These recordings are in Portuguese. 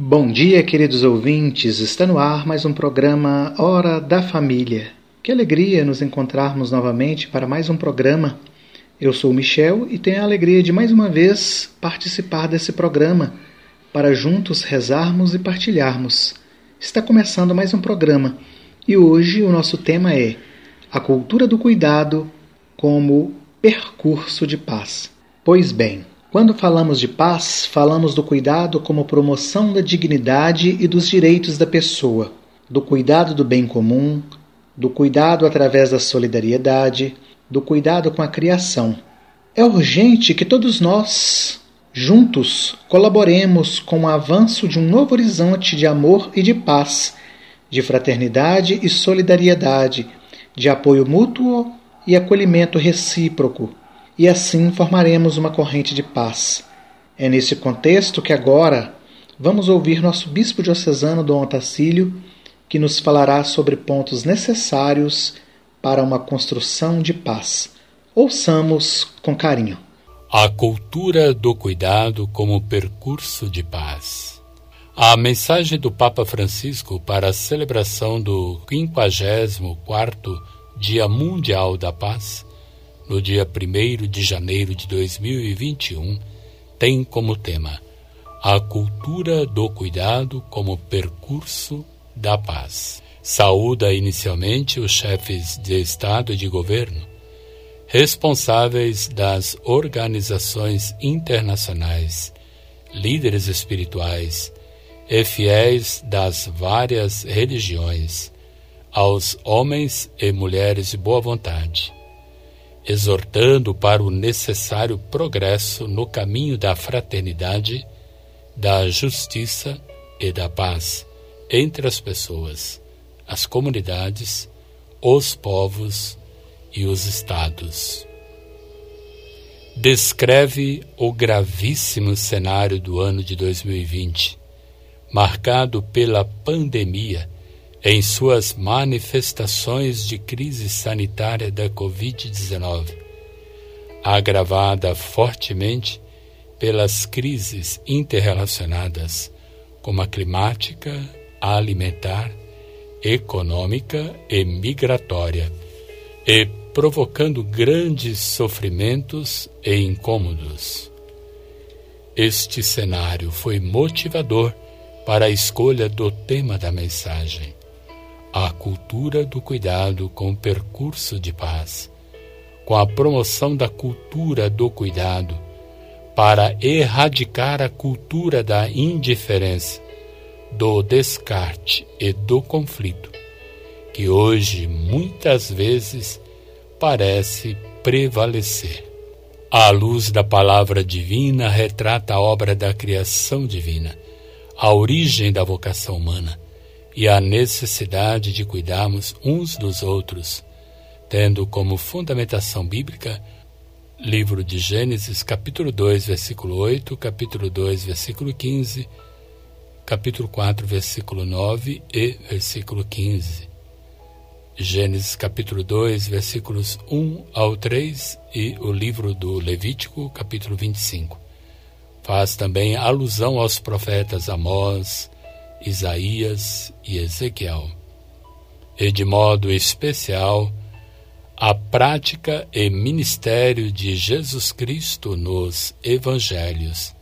Bom dia, queridos ouvintes. Está no ar mais um programa Hora da Família. Que alegria nos encontrarmos novamente para mais um programa. Eu sou Michel e tenho a alegria de mais uma vez participar desse programa para juntos rezarmos e partilharmos. Está começando mais um programa e hoje o nosso tema é a cultura do cuidado como percurso de paz. Pois bem, quando falamos de paz, falamos do cuidado como promoção da dignidade e dos direitos da pessoa, do cuidado do bem comum, do cuidado através da solidariedade, do cuidado com a criação. É urgente que todos nós, juntos, colaboremos com o avanço de um novo horizonte de amor e de paz, de fraternidade e solidariedade, de apoio mútuo e acolhimento recíproco e assim formaremos uma corrente de paz. É nesse contexto que agora vamos ouvir nosso bispo diocesano Dom Otacílio, que nos falará sobre pontos necessários para uma construção de paz. Ouçamos com carinho. A cultura do cuidado como percurso de paz. A mensagem do Papa Francisco para a celebração do 54º Dia Mundial da Paz no dia 1 de janeiro de 2021, tem como tema a cultura do cuidado como percurso da paz. Saúda inicialmente os chefes de Estado e de governo, responsáveis das organizações internacionais, líderes espirituais e fiéis das várias religiões, aos homens e mulheres de boa vontade exortando para o necessário progresso no caminho da fraternidade, da justiça e da paz entre as pessoas, as comunidades, os povos e os estados. Descreve o gravíssimo cenário do ano de 2020, marcado pela pandemia em suas manifestações de crise sanitária da Covid-19, agravada fortemente pelas crises interrelacionadas, como a climática, a alimentar, econômica e migratória, e provocando grandes sofrimentos e incômodos. Este cenário foi motivador para a escolha do tema da mensagem a cultura do cuidado com percurso de paz, com a promoção da cultura do cuidado, para erradicar a cultura da indiferença, do descarte e do conflito, que hoje muitas vezes parece prevalecer. A luz da palavra divina retrata a obra da criação divina, a origem da vocação humana e a necessidade de cuidarmos uns dos outros, tendo como fundamentação bíblica livro de Gênesis, capítulo 2, versículo 8, capítulo 2, versículo 15, capítulo 4, versículo 9 e versículo 15. Gênesis capítulo 2, versículos 1 ao 3 e o livro do Levítico, capítulo 25. Faz também alusão aos profetas Amós, Isaías e Ezequiel, e de modo especial a prática e ministério de Jesus Cristo nos Evangelhos.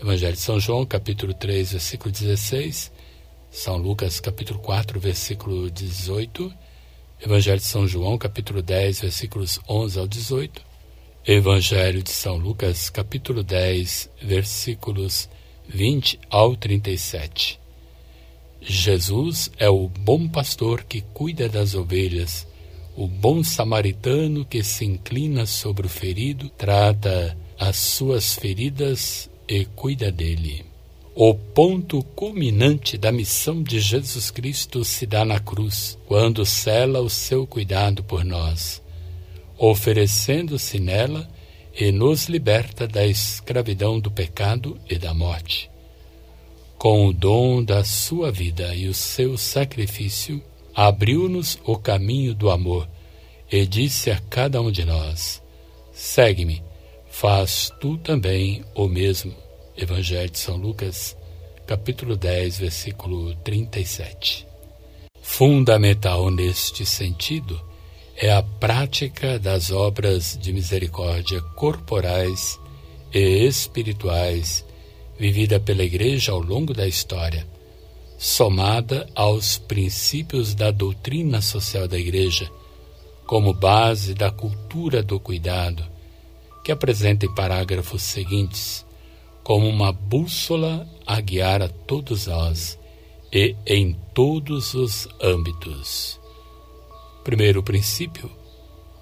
Evangelho de São João, capítulo 3, versículo 16, São Lucas, capítulo 4, versículo 18, Evangelho de São João, capítulo 10, versículos 11 ao 18, Evangelho de São Lucas, capítulo 10, versículos 20 ao 37. Jesus é o bom pastor que cuida das ovelhas, o bom samaritano que se inclina sobre o ferido, trata as suas feridas e cuida dele. O ponto culminante da missão de Jesus Cristo se dá na cruz, quando cela o seu cuidado por nós, oferecendo-se nela e nos liberta da escravidão do pecado e da morte com o dom da sua vida e o seu sacrifício, abriu-nos o caminho do amor e disse a cada um de nós: Segue-me, faz tu também o mesmo. Evangelho de São Lucas, capítulo 10, versículo 37. Fundamental neste sentido é a prática das obras de misericórdia corporais e espirituais vivida pela Igreja ao longo da história, somada aos princípios da doutrina social da Igreja, como base da cultura do cuidado, que apresenta em parágrafos seguintes como uma bússola a guiar a todos nós e em todos os âmbitos. Primeiro princípio,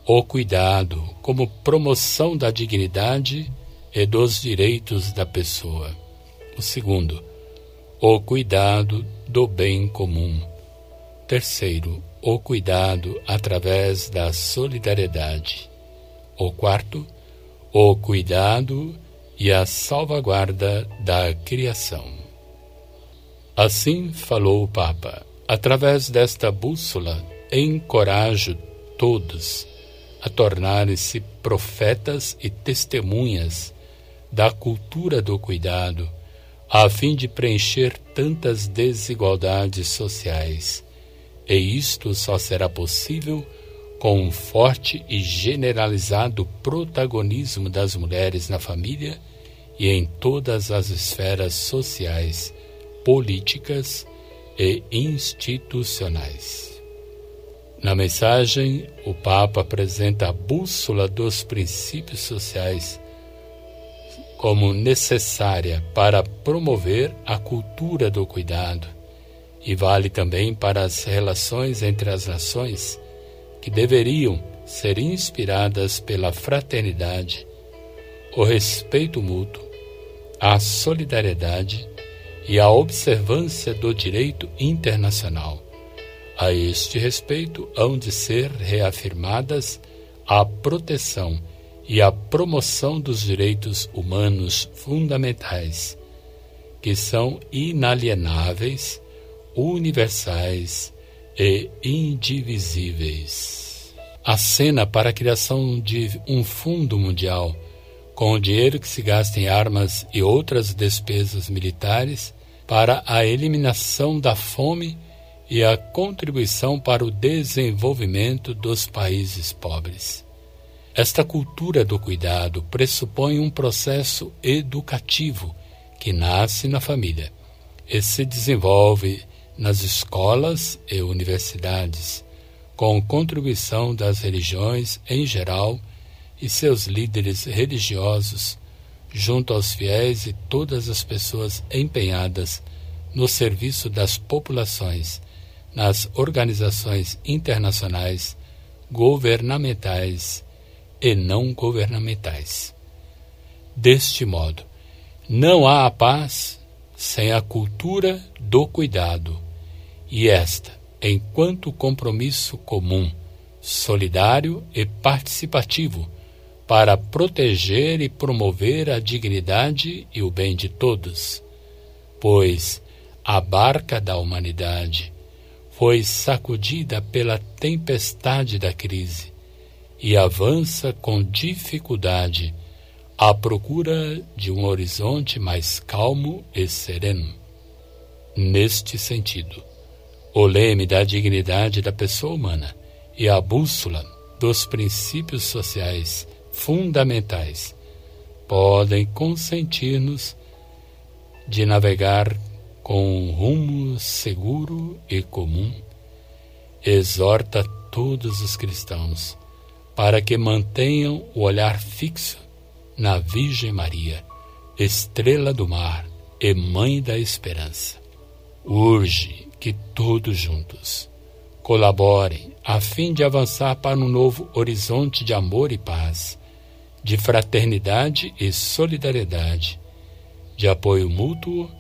o cuidado como promoção da dignidade e dos direitos da pessoa. O segundo, o cuidado do bem comum. Terceiro, o cuidado através da solidariedade. O quarto, o cuidado e a salvaguarda da criação. Assim falou o Papa. Através desta bússola, encorajo todos a tornarem-se profetas e testemunhas da cultura do cuidado, a fim de preencher tantas desigualdades sociais. E isto só será possível com um forte e generalizado protagonismo das mulheres na família e em todas as esferas sociais, políticas e institucionais. Na mensagem, o Papa apresenta a bússola dos princípios sociais como necessária para promover a cultura do cuidado. E vale também para as relações entre as nações que deveriam ser inspiradas pela fraternidade, o respeito mútuo, a solidariedade e a observância do direito internacional. A este respeito, hão de ser reafirmadas a proteção e a promoção dos direitos humanos fundamentais, que são inalienáveis, universais e indivisíveis. A cena para a criação de um fundo mundial, com o dinheiro que se gasta em armas e outras despesas militares, para a eliminação da fome e a contribuição para o desenvolvimento dos países pobres. Esta cultura do cuidado pressupõe um processo educativo que nasce na família e se desenvolve nas escolas e universidades, com contribuição das religiões em geral e seus líderes religiosos, junto aos fiéis e todas as pessoas empenhadas no serviço das populações nas organizações internacionais, governamentais e não governamentais. Deste modo, não há a paz sem a cultura do cuidado, e esta, enquanto compromisso comum, solidário e participativo, para proteger e promover a dignidade e o bem de todos, pois a barca da humanidade foi sacudida pela tempestade da crise e avança com dificuldade à procura de um horizonte mais calmo e sereno. Neste sentido, o leme da dignidade da pessoa humana e a bússola dos princípios sociais fundamentais podem consentir-nos de navegar com um rumo seguro e comum, exorta todos os cristãos para que mantenham o olhar fixo na Virgem Maria, estrela do mar e mãe da esperança. Urge que todos juntos colaborem a fim de avançar para um novo horizonte de amor e paz, de fraternidade e solidariedade, de apoio mútuo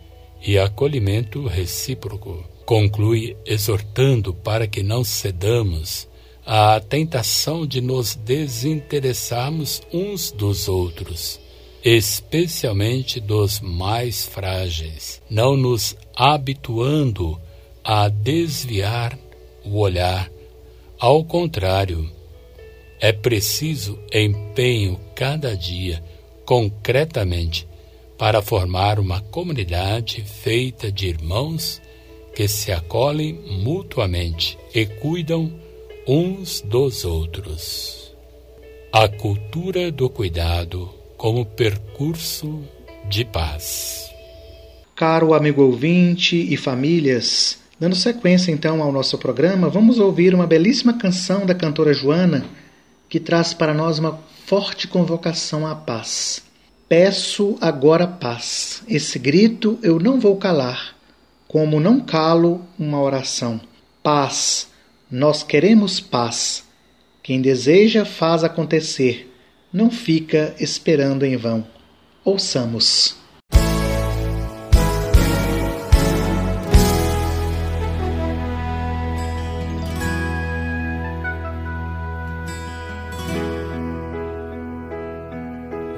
e acolhimento recíproco. Conclui exortando para que não cedamos à tentação de nos desinteressarmos uns dos outros, especialmente dos mais frágeis, não nos habituando a desviar o olhar. Ao contrário, é preciso empenho cada dia, concretamente, para formar uma comunidade feita de irmãos que se acolhem mutuamente e cuidam uns dos outros. A cultura do cuidado como percurso de paz. Caro amigo ouvinte e famílias, dando sequência então ao nosso programa, vamos ouvir uma belíssima canção da cantora Joana que traz para nós uma forte convocação à paz. Peço agora paz. Esse grito eu não vou calar, como não calo uma oração. Paz, nós queremos paz. Quem deseja faz acontecer, não fica esperando em vão. Ouçamos.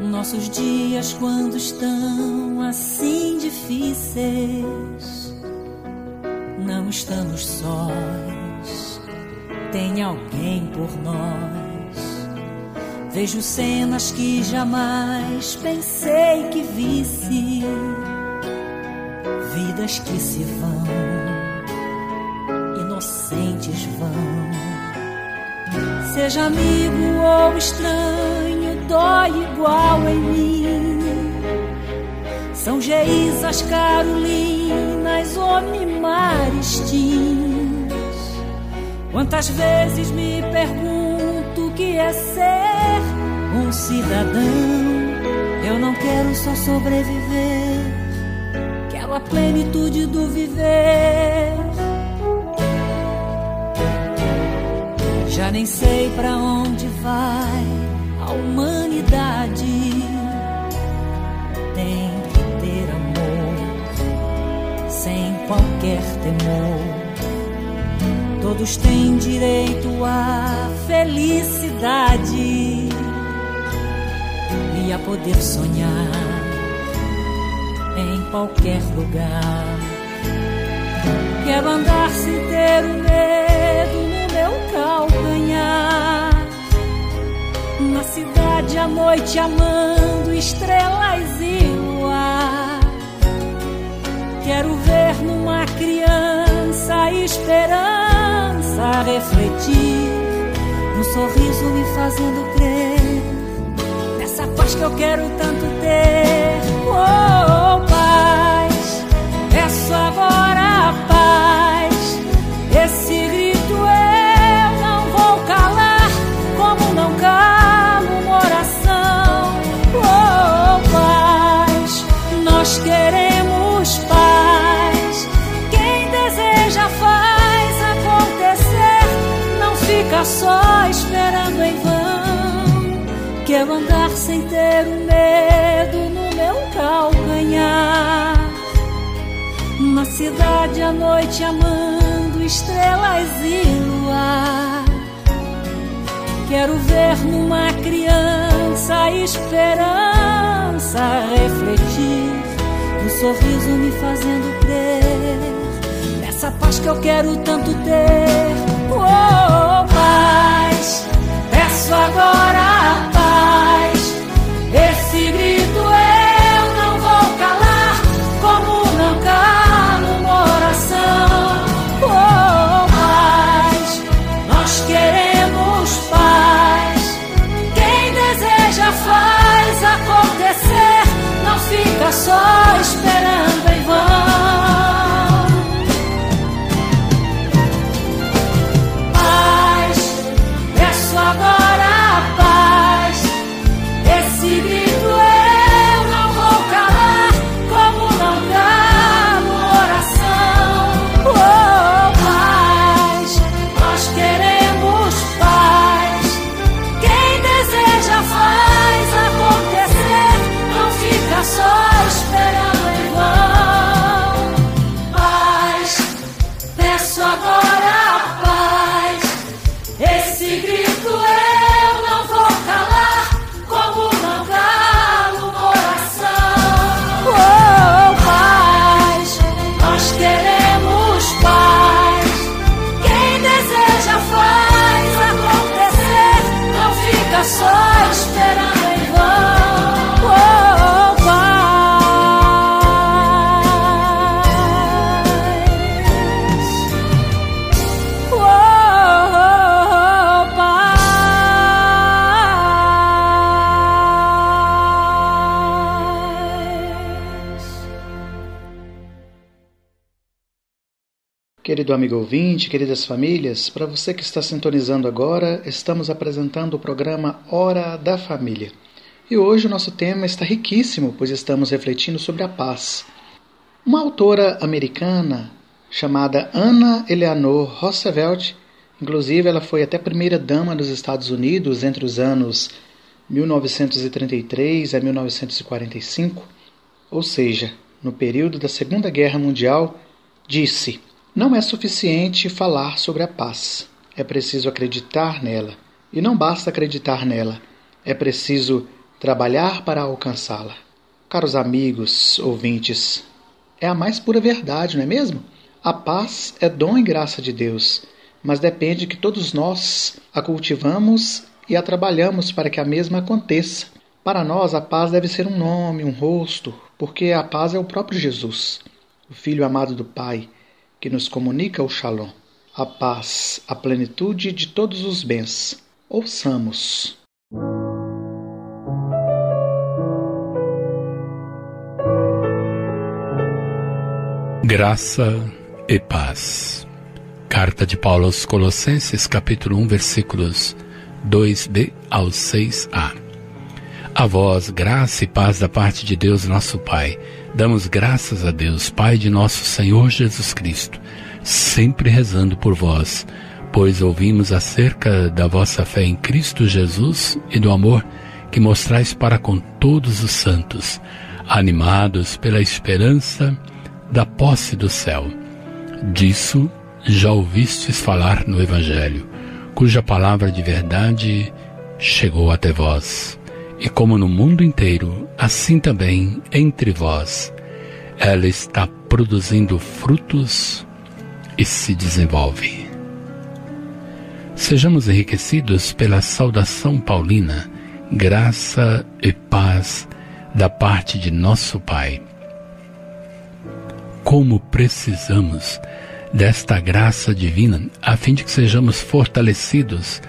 Nossos dias, quando estão assim difíceis, não estamos sós, tem alguém por nós. Vejo cenas que jamais pensei que visse, vidas que se vão, inocentes vão. Seja amigo ou estranho dói igual em mim. São Geisas, Carolinas, Omimaristins. Quantas vezes me pergunto o que é ser um cidadão? Eu não quero só sobreviver, quero a plenitude do viver. Já nem sei para onde vai a humanidade tem que ter amor sem qualquer temor. Todos têm direito à felicidade e a poder sonhar em qualquer lugar. Quero andar sem ter o medo no meu calcanhar na cidade à noite amando estrelas e luar. Quero ver numa criança esperança refletir, no sorriso me fazendo crer nessa paz que eu quero tanto ter. Oh, paz, Não fica só esperando em vão. Quero andar sem ter o medo no meu calcanhar. Na cidade à noite amando estrelas e luar. Quero ver numa criança esperança refletir um sorriso me fazendo crer nessa paz que eu quero tanto ter. Oh, paz, peço agora a paz. Esse grito Querido amigo ouvinte, queridas famílias, para você que está sintonizando agora, estamos apresentando o programa Hora da Família. E hoje o nosso tema está riquíssimo, pois estamos refletindo sobre a paz. Uma autora americana chamada Anna Eleanor Roosevelt, inclusive ela foi até primeira dama dos Estados Unidos entre os anos 1933 a 1945, ou seja, no período da Segunda Guerra Mundial, disse: Não é suficiente falar sobre a paz, é preciso acreditar nela. E não basta acreditar nela, é preciso trabalhar para alcançá-la. Caros amigos, ouvintes, é a mais pura verdade, não é mesmo? A paz é dom e graça de Deus, mas depende que todos nós a cultivamos e a trabalhamos para que a mesma aconteça. Para nós, a paz deve ser um nome, um rosto, porque a paz é o próprio Jesus, o Filho amado do Pai, que nos comunica o Shalom. A paz, a plenitude de todos os bens. Ouçamos. Graça e paz. Carta de Paulo aos Colossenses, capítulo 1, versículos 2b ao 6a. A vós, graça e paz da parte de Deus, nosso Pai. Damos graças a Deus, Pai de nosso Senhor Jesus Cristo, sempre rezando por vós, pois ouvimos acerca da vossa fé em Cristo Jesus e do amor que mostrais para com todos os santos, animados pela esperança da posse do céu. Disso já ouvistes falar no Evangelho, cuja palavra de verdade chegou até vós. E como no mundo inteiro, assim também entre vós, ela está produzindo frutos e se desenvolve. Sejamos enriquecidos pela saudação paulina, graça e paz da parte de nosso Pai como precisamos desta graça divina a fim de que sejamos fortalecidos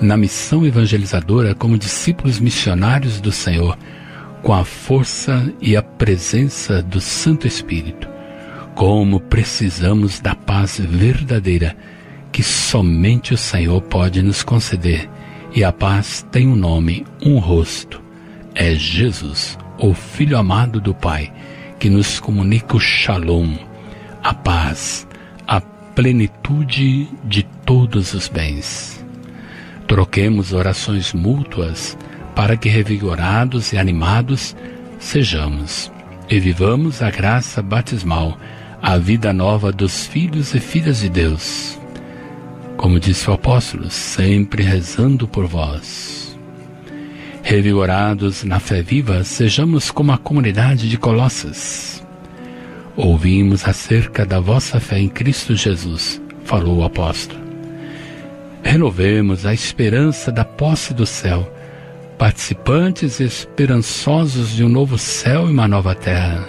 na missão evangelizadora como discípulos missionários do Senhor, com a força e a presença do Santo Espírito. Como precisamos da paz verdadeira que somente o Senhor pode nos conceder. E a paz tem um nome, um rosto. É Jesus, o Filho amado do Pai que nos comunica o shalom, a paz, a plenitude de todos os bens. Troquemos orações mútuas para que, revigorados e animados, sejamos e vivamos a graça batismal, a vida nova dos filhos e filhas de Deus. Como disse o apóstolo, sempre rezando por vós. Revigorados na fé viva, sejamos como a comunidade de Colossas. Ouvimos acerca da vossa fé em Cristo Jesus, falou o apóstolo. Renovemos a esperança da posse do céu, participantes esperançosos de um novo céu e uma nova terra,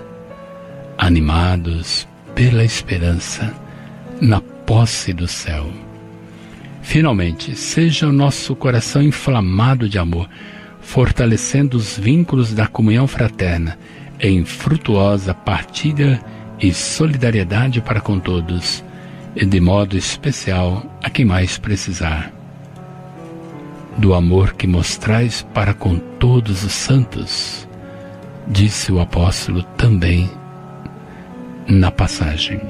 animados pela esperança na posse do céu. Finalmente, seja o nosso coração inflamado de amor fortalecendo os vínculos da comunhão fraterna em frutuosa partilha e solidariedade para com todos, e de modo especial a quem mais precisar. Do amor que mostrais para com todos os santos, disse o apóstolo também na passagem.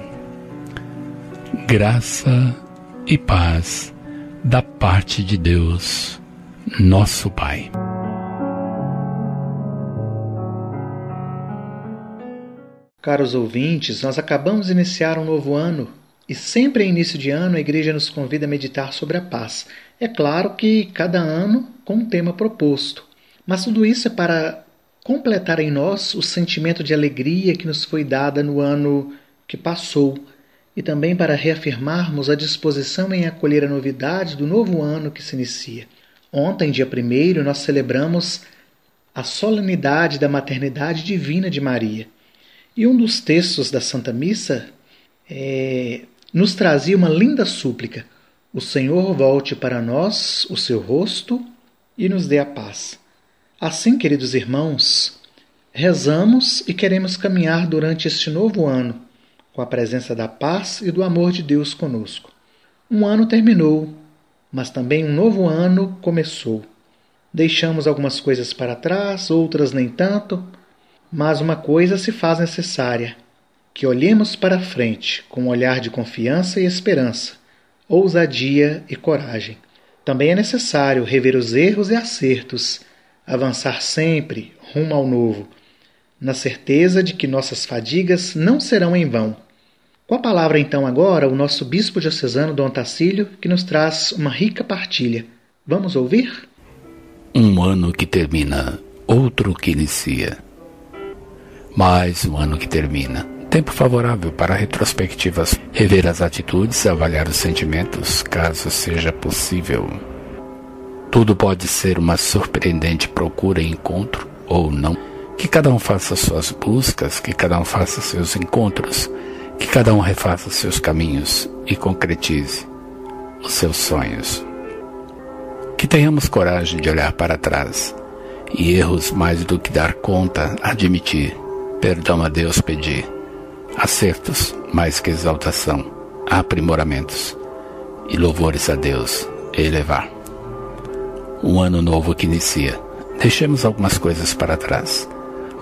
Graça e paz da parte de Deus, nosso Pai. Caros ouvintes, nós acabamos de iniciar um novo ano e sempre em início de ano a igreja nos convida a meditar sobre a paz. É claro que cada ano com um tema proposto, mas tudo isso é para completar em nós o sentimento de alegria que nos foi dada no ano que passou e também para reafirmarmos a disposição em acolher a novidade do novo ano que se inicia. Ontem, dia 1, nós celebramos a solenidade da maternidade divina de Maria. E um dos textos da Santa Missa é, nos trazia uma linda súplica: O Senhor volte para nós o seu rosto e nos dê a paz. Assim, queridos irmãos, rezamos e queremos caminhar durante este novo ano, com a presença da paz e do amor de Deus conosco. Um ano terminou, mas também um novo ano começou. Deixamos algumas coisas para trás, outras nem tanto, mas uma coisa se faz necessária: que olhemos para frente com um olhar de confiança e esperança, ousadia e coragem. Também é necessário rever os erros e acertos, avançar sempre rumo ao novo, na certeza de que nossas fadigas não serão em vão. Com a palavra, então, agora, o nosso bispo diocesano Dom Tacílio, que nos traz uma rica partilha. Vamos ouvir? Um ano que termina, outro que inicia. Mais um ano que termina. Tempo favorável para retrospectivas, rever as atitudes, avaliar os sentimentos, caso seja possível. Tudo pode ser uma surpreendente procura e encontro, ou não. Que cada um faça suas buscas, que cada um faça seus encontros, que cada um refaça seus caminhos e concretize os seus sonhos. Que tenhamos coragem de olhar para trás e erros mais do que dar conta, admitir, perdão a Deus pedir, acertos mais que exaltação, aprimoramentos e louvores a Deus elevar. Um ano novo que inicia. Deixemos algumas coisas para trás,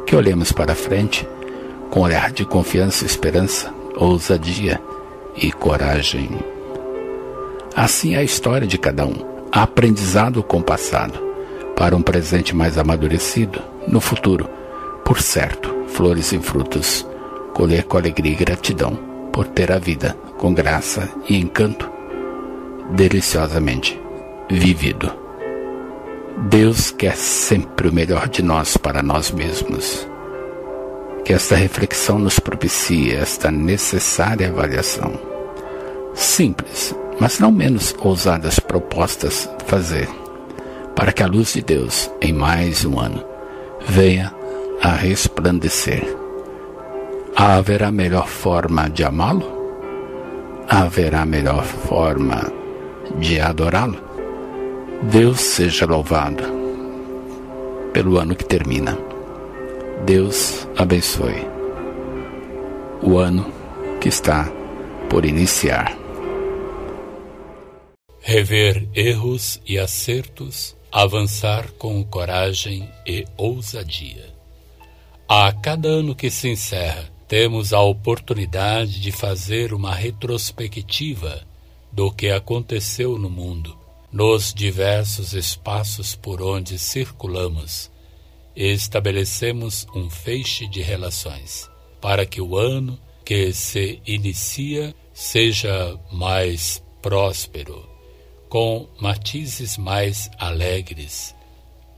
que olhemos para frente com olhar de confiança, esperança, ousadia e coragem. Assim é a história de cada um, aprendizado com o passado, para um presente mais amadurecido no futuro. Por certo, flores e frutos, colher com alegria e gratidão por ter a vida com graça e encanto deliciosamente vivido. Deus quer sempre o melhor de nós para nós mesmos. Que esta reflexão nos propicie esta necessária avaliação. Simples, mas não menos ousadas propostas fazer, para que a luz de Deus, em mais um ano, venha a resplandecer. Haverá melhor forma de amá-lo? Haverá melhor forma de adorá-lo? Deus seja louvado pelo ano que termina. Deus abençoe o ano que está por iniciar. Rever erros e acertos, avançar com coragem e ousadia. A cada ano que se encerra, temos a oportunidade de fazer uma retrospectiva do que aconteceu no mundo, nos diversos espaços por onde circulamos e estabelecemos um feixe de relações para que o ano que se inicia seja mais próspero, com matizes mais alegres,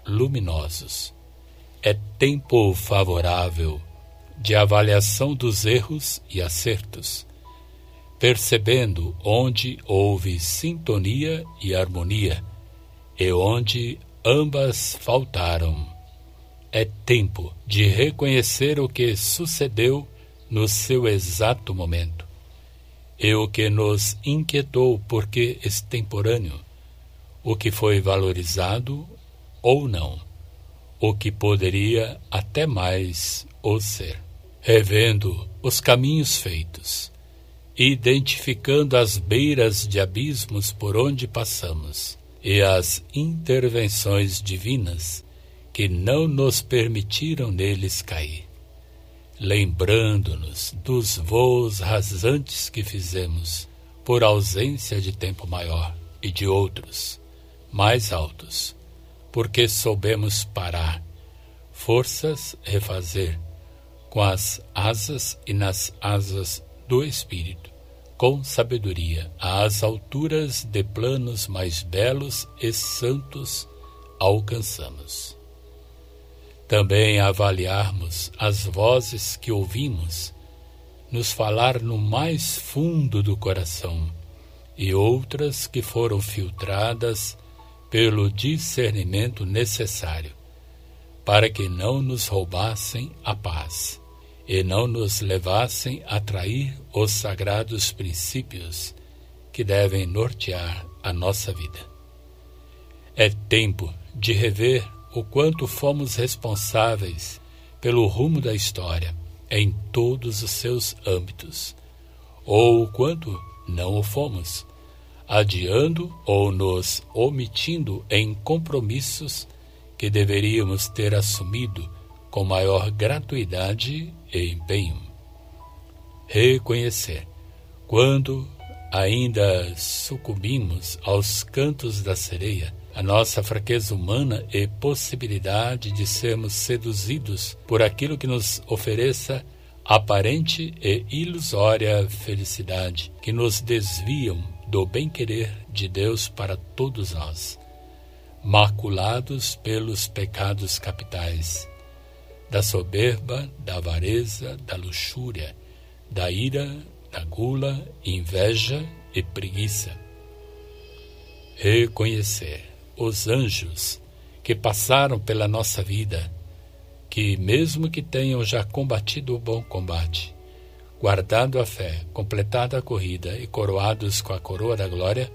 luminosos. É tempo favorável de avaliação dos erros e acertos, percebendo onde houve sintonia e harmonia e onde ambas faltaram é tempo de reconhecer o que sucedeu no seu exato momento e o que nos inquietou porque extemporâneo, o que foi valorizado ou não, o que poderia até mais o ser. Revendo os caminhos feitos, identificando as beiras de abismos por onde passamos e as intervenções divinas que não nos permitiram neles cair, lembrando-nos dos voos rasantes que fizemos por ausência de tempo maior e de outros, mais altos, porque soubemos parar, forças refazer, com as asas e nas asas do Espírito, com sabedoria, às alturas de planos mais belos e santos alcançamos. Também avaliarmos as vozes que ouvimos nos falar no mais fundo do coração e outras que foram filtradas pelo discernimento necessário para que não nos roubassem a paz e não nos levassem a trair os sagrados princípios que devem nortear a nossa vida. É tempo de rever o quanto fomos responsáveis pelo rumo da história em todos os seus âmbitos, ou quando não o fomos, adiando ou nos omitindo em compromissos que deveríamos ter assumido com maior gratuidade e empenho. Reconhecer quando ainda sucumbimos aos cantos da sereia, a nossa fraqueza humana e possibilidade de sermos seduzidos por aquilo que nos ofereça aparente e ilusória felicidade, que nos desviam do bem-querer de Deus para todos nós, maculados pelos pecados capitais, da soberba, da avareza, da luxúria, da ira, da gula, inveja e preguiça. Reconhecer os anjos que passaram pela nossa vida, que, mesmo que tenham já combatido o bom combate, guardado a fé, completado a corrida e coroados com a coroa da glória,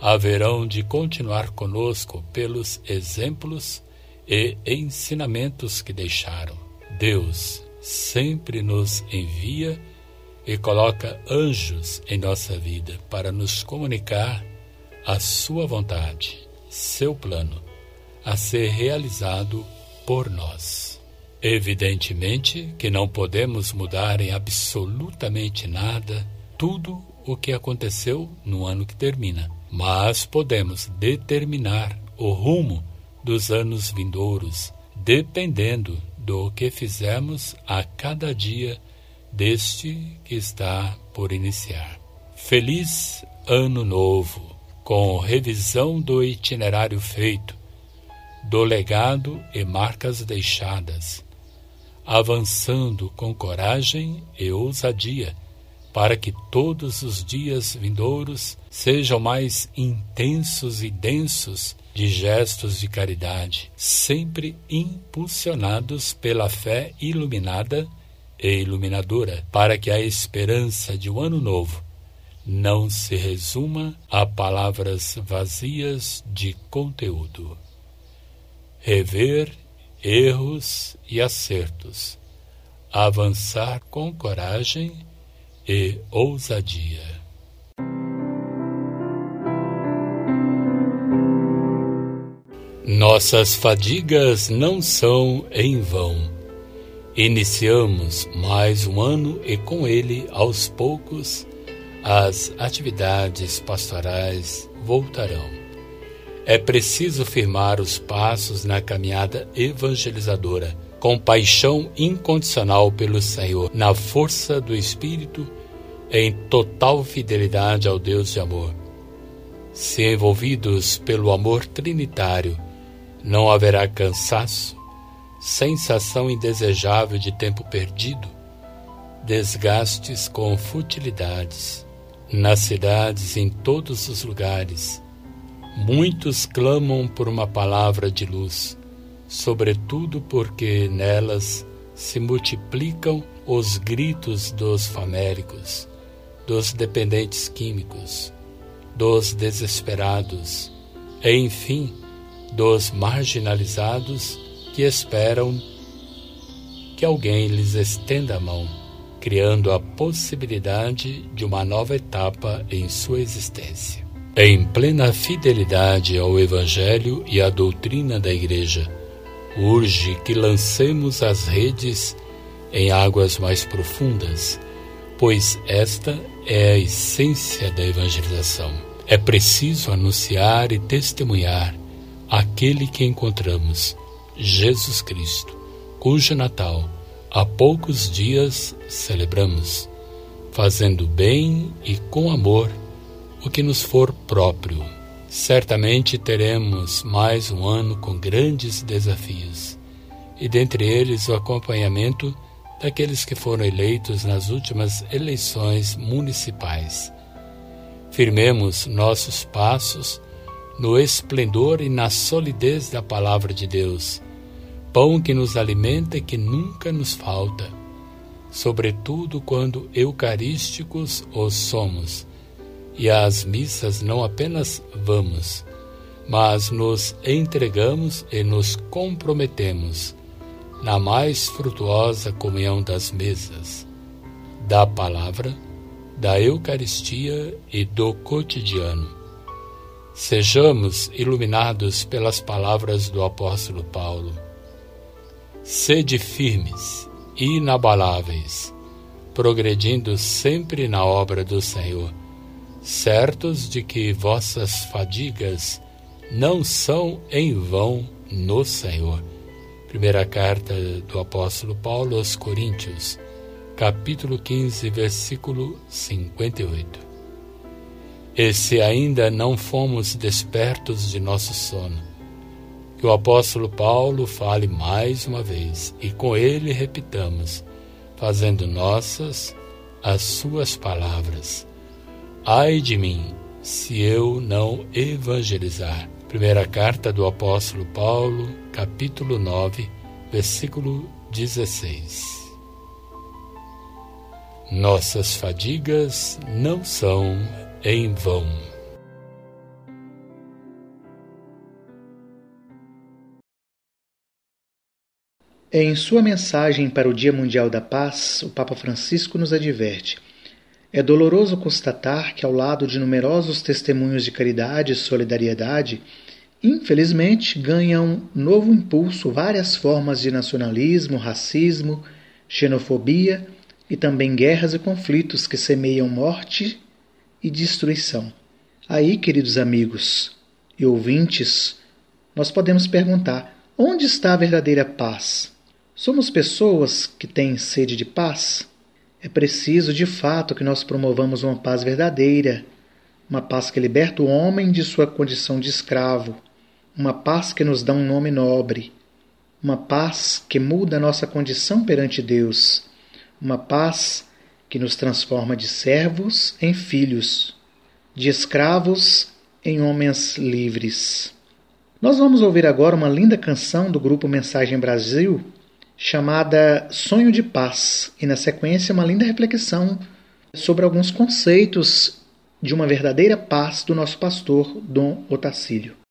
haverão de continuar conosco pelos exemplos e ensinamentos que deixaram. Deus sempre nos envia e coloca anjos em nossa vida para nos comunicar a sua vontade seu plano a ser realizado por nós. Evidentemente que não podemos mudar em absolutamente nada tudo o que aconteceu no ano que termina, mas podemos determinar o rumo dos anos vindouros, dependendo do que fizemos a cada dia deste que está por iniciar. Feliz Ano Novo! com revisão do itinerário feito, do legado e marcas deixadas, avançando com coragem e ousadia, para que todos os dias vindouros sejam mais intensos e densos de gestos de caridade, sempre impulsionados pela fé iluminada e iluminadora, para que a esperança de um ano novo não se resuma a palavras vazias de conteúdo. Rever erros e acertos, avançar com coragem e ousadia. Nossas fadigas não são em vão. Iniciamos mais um ano e com ele, aos poucos, as atividades pastorais voltarão. É preciso firmar os passos na caminhada evangelizadora, com paixão incondicional pelo Senhor, na força do Espírito, em total fidelidade ao Deus de amor. Se envolvidos pelo amor trinitário, não haverá cansaço, sensação indesejável de tempo perdido, desgastes com futilidades nas cidades, em todos os lugares, muitos clamam por uma palavra de luz, sobretudo porque nelas se multiplicam os gritos dos faméricos, dos dependentes químicos, dos desesperados, enfim, dos marginalizados que esperam que alguém lhes estenda a mão criando a possibilidade de uma nova etapa em sua existência. Em plena fidelidade ao Evangelho e à doutrina da Igreja, urge que lancemos as redes em águas mais profundas, pois esta é a essência da evangelização. É preciso anunciar e testemunhar aquele que encontramos, Jesus Cristo, cujo Natal Há poucos dias celebramos, fazendo bem e com amor o que nos for próprio. Certamente teremos mais um ano com grandes desafios, e dentre eles o acompanhamento daqueles que foram eleitos nas últimas eleições municipais. Firmemos nossos passos no esplendor e na solidez da Palavra de Deus pão que nos alimenta e que nunca nos falta, sobretudo quando eucarísticos os somos, e às missas não apenas vamos, mas nos entregamos e nos comprometemos na mais frutuosa comunhão das mesas, da palavra, da Eucaristia e do cotidiano. Sejamos iluminados pelas palavras do apóstolo Paulo. Sede firmes, inabaláveis, progredindo sempre na obra do Senhor, certos de que vossas fadigas não são em vão no Senhor. Primeira carta do apóstolo Paulo aos Coríntios, capítulo 15, versículo 58. E se ainda não fomos despertos de nosso sono, que o apóstolo Paulo fale mais uma vez e com ele repitamos, fazendo nossas as suas palavras. Ai de mim, se eu não evangelizar. Primeira carta do apóstolo Paulo, capítulo 9, versículo 16. Nossas fadigas não são em vão. Em sua mensagem para o Dia Mundial da Paz, o Papa Francisco nos adverte: é doloroso constatar que, ao lado de numerosos testemunhos de caridade e solidariedade, infelizmente ganham novo impulso várias formas de nacionalismo, racismo, xenofobia e também guerras e conflitos que semeiam morte e destruição. Aí, queridos amigos e ouvintes, nós podemos perguntar: onde está a verdadeira paz? Somos pessoas que têm sede de paz? É preciso, de fato, que nós promovamos uma paz verdadeira, uma paz que liberta o homem de sua condição de escravo, uma paz que nos dá um nome nobre, uma paz que muda a nossa condição perante Deus, uma paz que nos transforma de servos em filhos, de escravos em homens livres. Nós vamos ouvir agora uma linda canção do grupo Mensagem Brasil chamada Sonho de Paz, e na sequência uma linda reflexão sobre alguns conceitos de uma verdadeira paz do nosso pastor Dom Otacílio.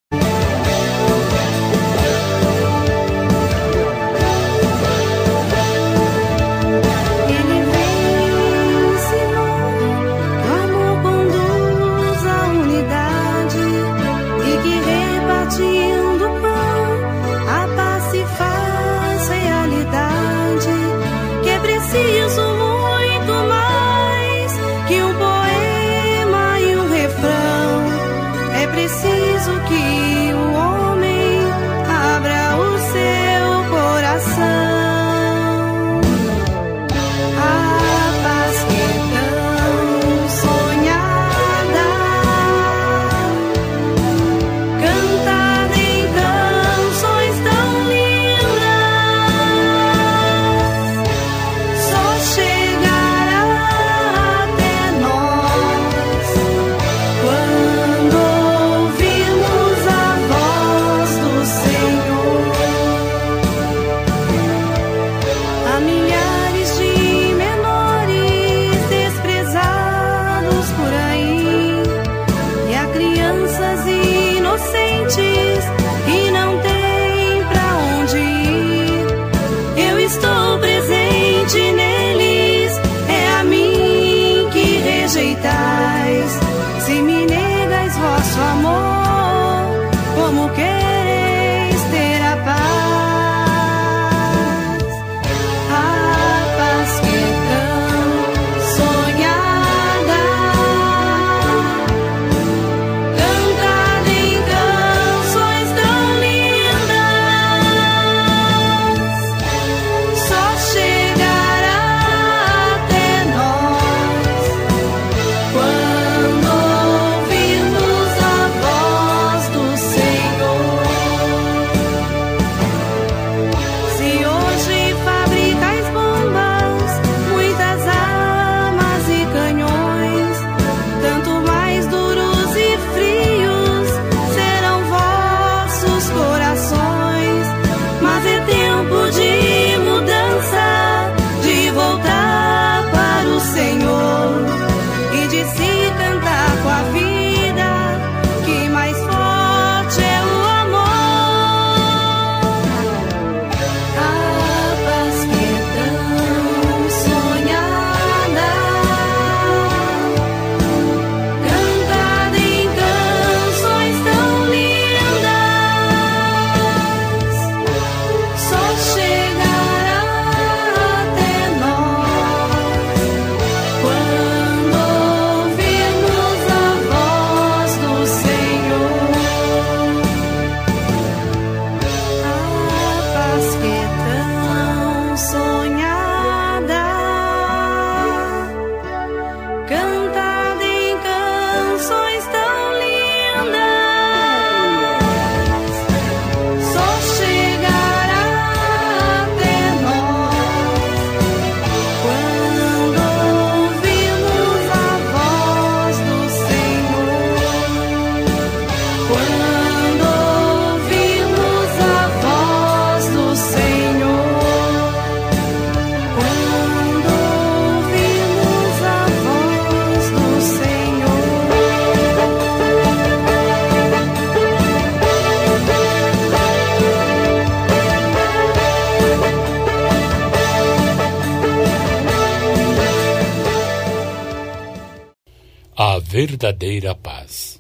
Verdadeira paz.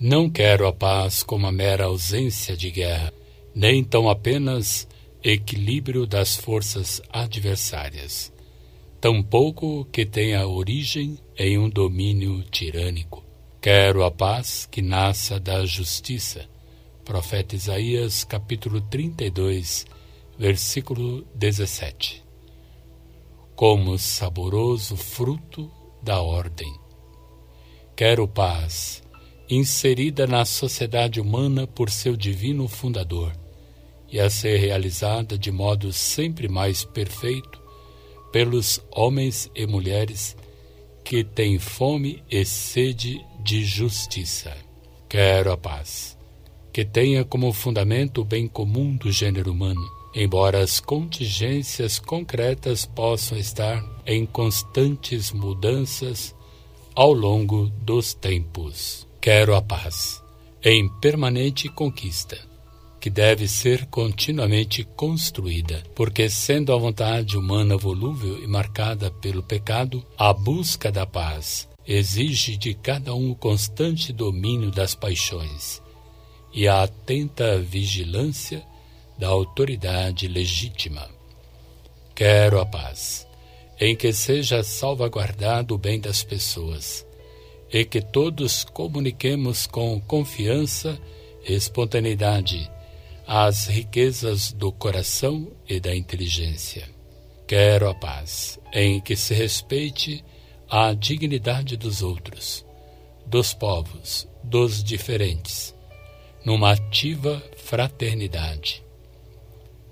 Não quero a paz como a mera ausência de guerra, nem tão apenas equilíbrio das forças adversárias, tampouco que tenha origem em um domínio tirânico. Quero a paz que nasça da justiça. Profeta Isaías, capítulo 32, versículo 17. Como saboroso fruto da ordem. Quero paz inserida na sociedade humana por seu divino fundador, e a ser realizada de modo sempre mais perfeito pelos homens e mulheres que têm fome e sede de justiça. Quero a paz, que tenha como fundamento o bem comum do gênero humano, embora as contingências concretas possam estar em constantes mudanças ao longo dos tempos. Quero a paz, em permanente conquista, que deve ser continuamente construída, porque, sendo a vontade humana volúvel e marcada pelo pecado, a busca da paz exige de cada um o constante domínio das paixões e a atenta vigilância da autoridade legítima. Quero a paz, em que seja salvaguardado o bem das pessoas e que todos comuniquemos com confiança e espontaneidade as riquezas do coração e da inteligência. Quero a paz, em que se respeite a dignidade dos outros, dos povos, dos diferentes, numa ativa fraternidade.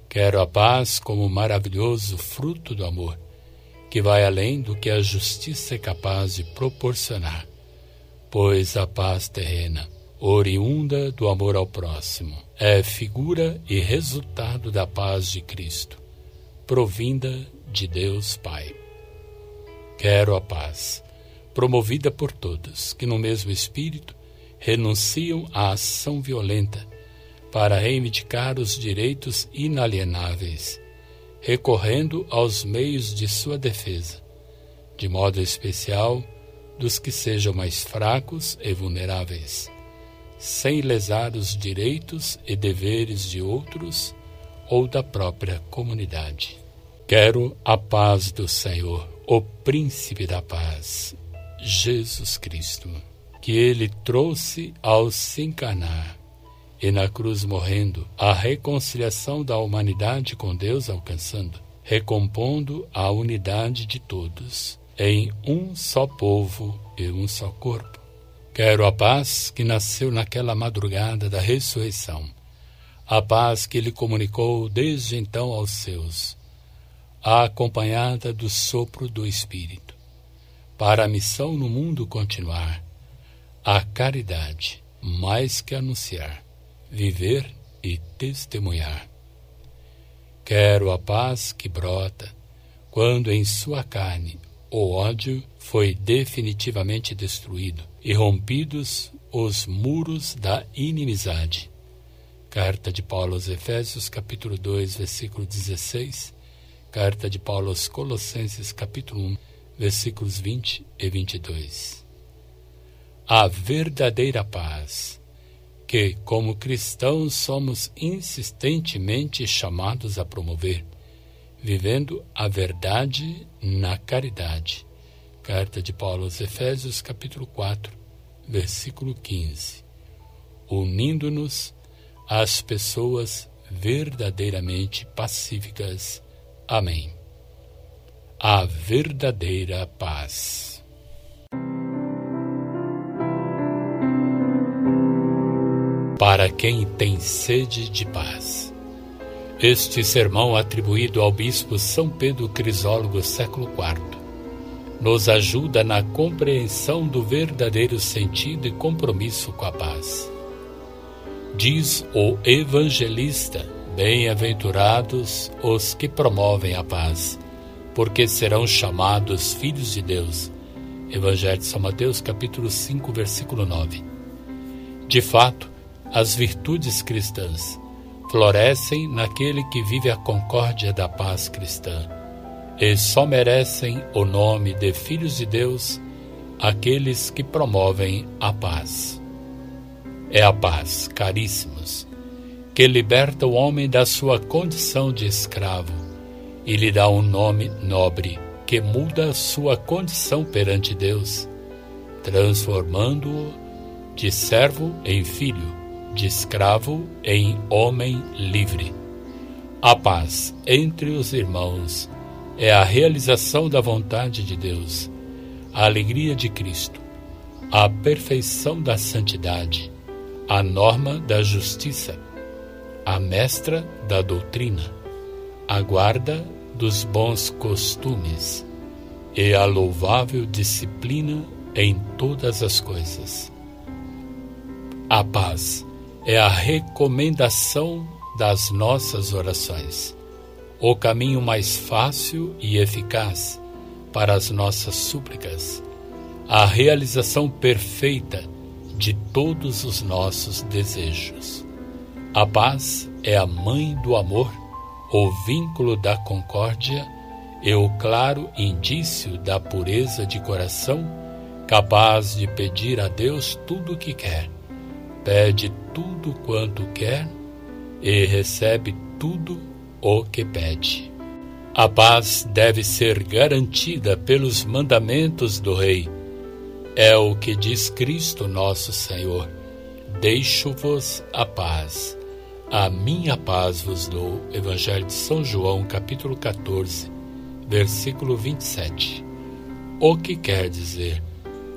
Quero a paz como maravilhoso fruto do amor, que vai além do que a justiça é capaz de proporcionar pois a paz terrena, oriunda do amor ao próximo, é figura e resultado da paz de Cristo, provinda de Deus Pai. Quero a paz, promovida por todos, que no mesmo espírito renunciam à ação violenta para reivindicar os direitos inalienáveis, recorrendo aos meios de sua defesa, de modo especial dos que sejam mais fracos e vulneráveis, sem lesar os direitos e deveres de outros ou da própria comunidade. Quero a paz do Senhor, o Príncipe da Paz, Jesus Cristo, que ele trouxe ao se encarnar e na cruz morrendo, a reconciliação da humanidade com Deus alcançando, recompondo a unidade de todos em um só povo e um só corpo. Quero a paz que nasceu naquela madrugada da ressurreição, a paz que ele comunicou desde então aos seus, acompanhada do sopro do Espírito, para a missão no mundo continuar, a caridade, mais que anunciar, viver e testemunhar. Quero a paz que brota quando em sua carne o ódio foi definitivamente destruído e rompidos os muros da inimizade. Carta de Paulo aos Efésios, capítulo 2, versículo 16. Carta de Paulo aos Colossenses, capítulo 1, versículos 20 e 22. A verdadeira paz, que, como cristãos, somos insistentemente chamados a promover, vivendo a verdade na caridade. Carta de Paulo aos Efésios, capítulo 4, versículo 15. Unindo-nos às pessoas verdadeiramente pacíficas. Amém. A verdadeira paz. Para quem tem sede de paz. Este sermão, atribuído ao bispo São Pedro Crisólogo, século IV, nos ajuda na compreensão do verdadeiro sentido e compromisso com a paz. Diz o evangelista: Bem-aventurados os que promovem a paz, porque serão chamados filhos de Deus. Evangelho de São Mateus, capítulo 5, versículo 9. De fato, as virtudes cristãs florescem naquele que vive a concórdia da paz cristã, e só merecem o nome de filhos de Deus aqueles que promovem a paz. É a paz, caríssimos, que liberta o homem da sua condição de escravo e lhe dá um nome nobre que muda sua condição perante Deus, transformando-o de servo em filho, de escravo em homem livre. A paz entre os irmãos é a realização da vontade de Deus, a alegria de Cristo, a perfeição da santidade, a norma da justiça, a mestra da doutrina, a guarda dos bons costumes e a louvável disciplina em todas as coisas. A paz é a recomendação das nossas orações, o caminho mais fácil e eficaz para as nossas súplicas, a realização perfeita de todos os nossos desejos. A paz é a mãe do amor, o vínculo da concórdia e o claro indício da pureza de coração, capaz de pedir a Deus tudo o que quer. Pede tudo quanto quer e recebe tudo o que pede. A paz deve ser garantida pelos mandamentos do Rei. É o que diz Cristo nosso Senhor. Deixo-vos a paz. A minha paz vos dou. Evangelho de São João, capítulo 14, versículo 27. O que quer dizer?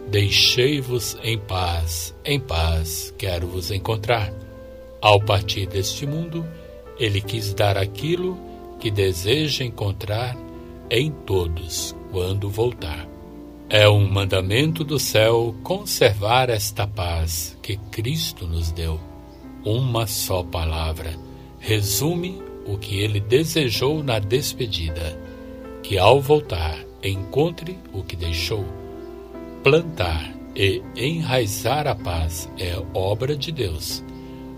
Deixei-vos em paz, em paz quero vos encontrar. Ao partir deste mundo, ele quis dar aquilo que deseja encontrar em todos quando voltar. É um mandamento do céu conservar esta paz que Cristo nos deu. Uma só palavra resume o que ele desejou na despedida: que ao voltar encontre o que deixou. Plantar e enraizar a paz é obra de Deus.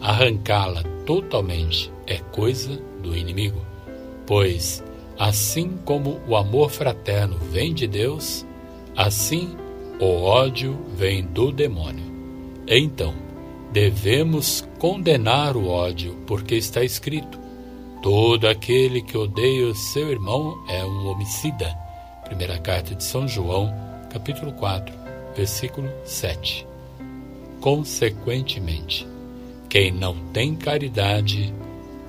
Arrancá-la totalmente é coisa do inimigo. Pois, assim como o amor fraterno vem de Deus, assim o ódio vem do demônio. Então, devemos condenar o ódio, porque está escrito: todo aquele que odeia o seu irmão é um homicida. Primeira carta de São João, capítulo 4, versículo 7. Consequentemente, quem não tem caridade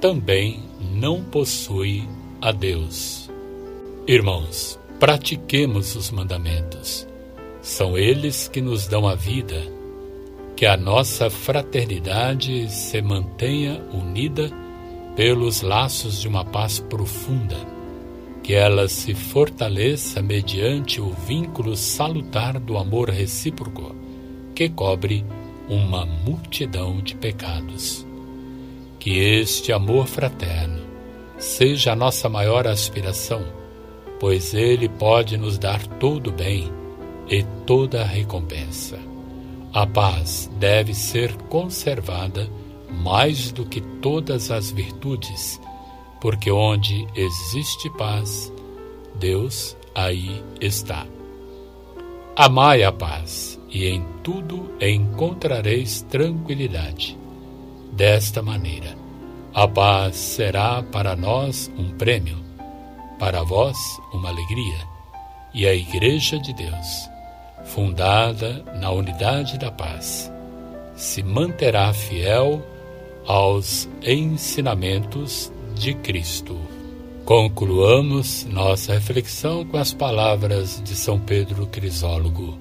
também não possui a Deus. Irmãos, pratiquemos os mandamentos. São eles que nos dão a vida, que a nossa fraternidade se mantenha unida pelos laços de uma paz profunda, que ela se fortaleça mediante o vínculo salutar do amor recíproco, que cobre uma multidão de pecados. Que este amor fraterno seja a nossa maior aspiração, pois ele pode nos dar todo o bem e toda a recompensa. A paz deve ser conservada mais do que todas as virtudes, porque onde existe paz, Deus aí está. Amai a paz, e em tudo encontrareis tranquilidade Desta maneira, a paz será para nós um prêmio, para vós uma alegria, e a Igreja de Deus, fundada na unidade da paz, se manterá fiel aos ensinamentos de Cristo. Concluamos nossa reflexão com as palavras de São Pedro Crisólogo.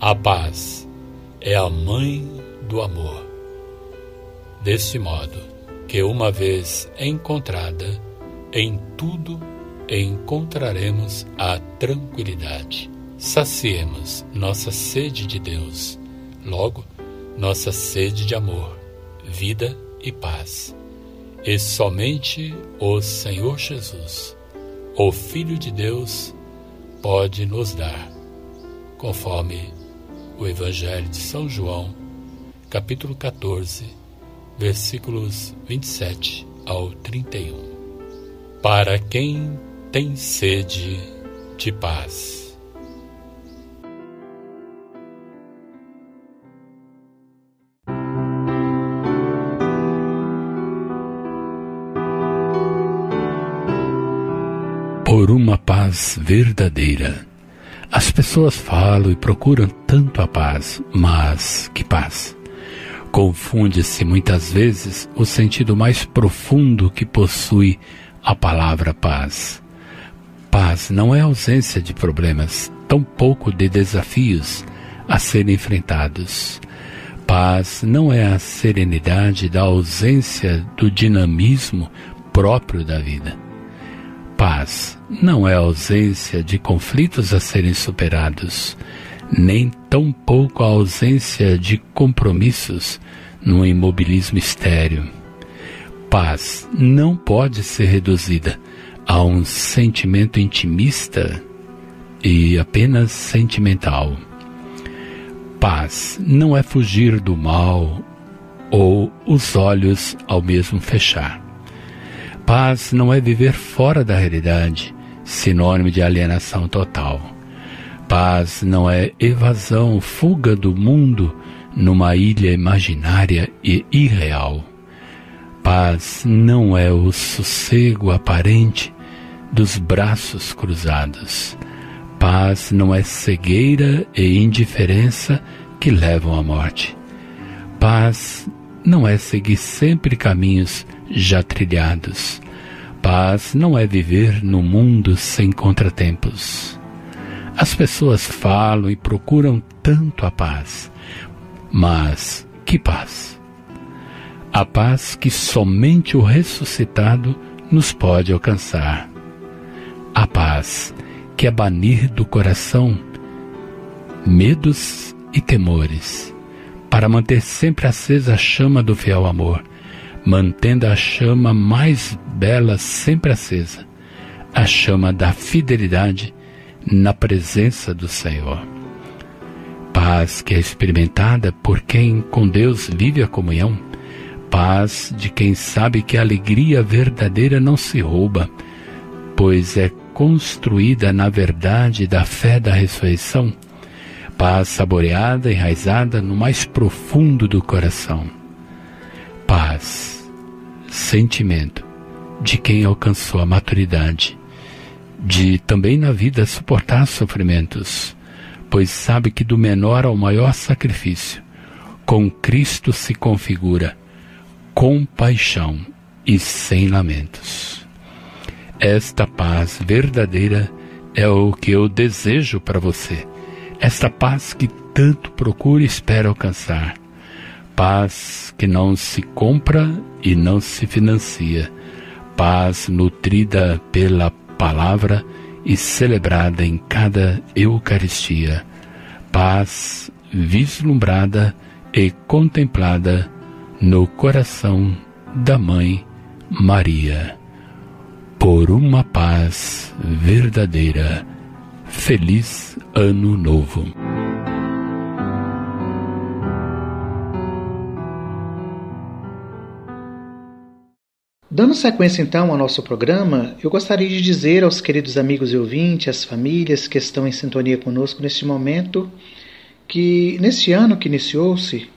A paz é a mãe do amor deste modo que, uma vez encontrada, em tudo encontraremos a tranquilidade. Saciemos nossa sede de Deus, logo, nossa sede de amor, vida e paz. E somente o Senhor Jesus, o Filho de Deus, pode nos dar, conforme o Evangelho de São João, capítulo 14 versículos 27 ao 31. Para quem tem sede de paz. Por uma paz verdadeira. As pessoas falam e procuram tanto a paz, mas que paz? Confunde-se muitas vezes o sentido mais profundo que possui a palavra paz. Paz não é ausência de problemas, tampouco de desafios a serem enfrentados. Paz não é a serenidade da ausência do dinamismo próprio da vida. Paz não é a ausência de conflitos a serem superados, nem tampouco a ausência de compromissos no imobilismo estéreo. Paz não pode ser reduzida a um sentimento intimista e apenas sentimental. Paz não é fugir do mal ou os olhos ao mesmo fechar. Paz não é viver fora da realidade, sinônimo de alienação total. Paz não é evasão, fuga do mundo numa ilha imaginária e irreal. Paz não é o sossego aparente dos braços cruzados. Paz não é cegueira e indiferença que levam à morte. Paz não é seguir sempre caminhos já trilhados. Paz não é viver no mundo sem contratempos. As pessoas falam e procuram tanto a paz, mas que paz? A paz que somente o ressuscitado nos pode alcançar. A paz que é banir do coração medos e temores, para manter sempre acesa a chama do fiel amor mantendo a chama mais bela sempre acesa, a chama da fidelidade na presença do Senhor. Paz que é experimentada por quem com Deus vive a comunhão, paz de quem sabe que a alegria verdadeira não se rouba, pois é construída na verdade da fé da ressurreição, paz saboreada, enraizada no mais profundo do coração. Paz sentimento de quem alcançou a maturidade, de também na vida suportar sofrimentos, pois sabe que do menor ao maior sacrifício, com Cristo se configura com paixão e sem lamentos. Esta paz verdadeira é o que eu desejo para você, esta paz que tanto procura e espera alcançar paz que não se compra e não se financia, paz nutrida pela palavra e celebrada em cada Eucaristia, paz vislumbrada e contemplada no coração da Mãe Maria. Por uma paz verdadeira. Feliz Ano Novo. Dando sequência então ao nosso programa, eu gostaria de dizer aos queridos amigos e ouvintes, às famílias que estão em sintonia conosco neste momento, que neste ano que iniciou-se,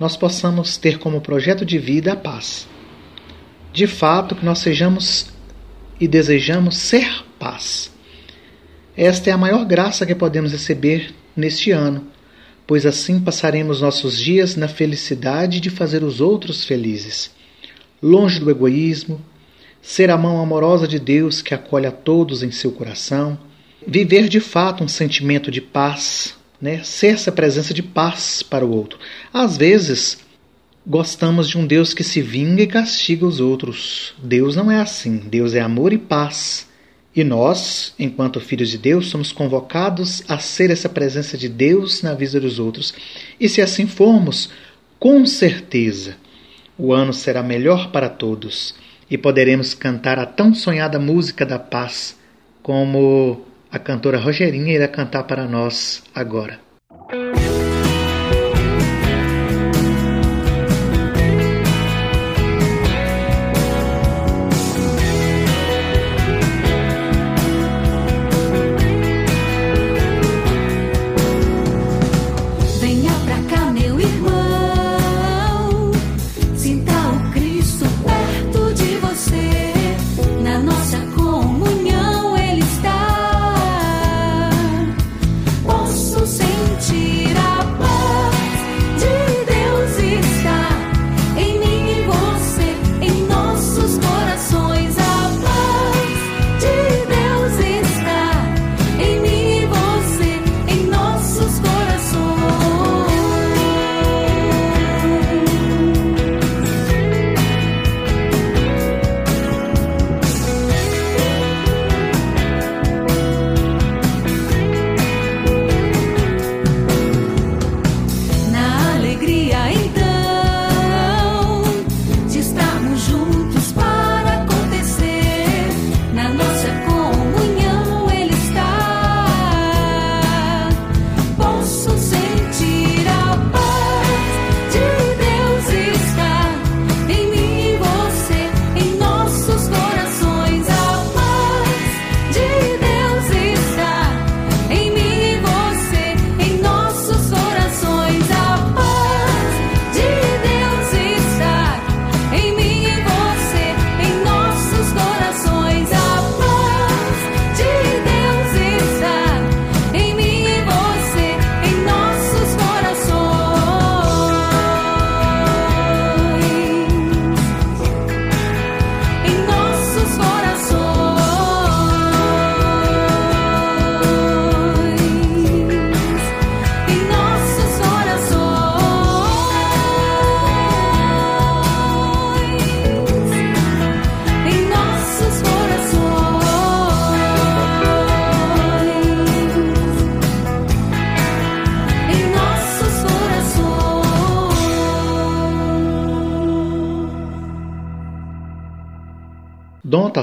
nós possamos ter como projeto de vida a paz. De fato, que nós sejamos e desejamos ser paz. Esta é a maior graça que podemos receber neste ano, pois assim passaremos nossos dias na felicidade de fazer os outros felizes longe do egoísmo, ser a mão amorosa de Deus que acolhe a todos em seu coração, viver de fato um sentimento de paz, né? ser essa presença de paz para o outro. Às vezes, gostamos de um Deus que se vinga e castiga os outros. Deus não é assim. Deus é amor e paz. E nós, enquanto filhos de Deus, somos convocados a ser essa presença de Deus na vida dos outros. E se assim formos, com certeza o ano será melhor para todos e poderemos cantar a tão sonhada música da paz, como a cantora Rogerinha irá cantar para nós agora.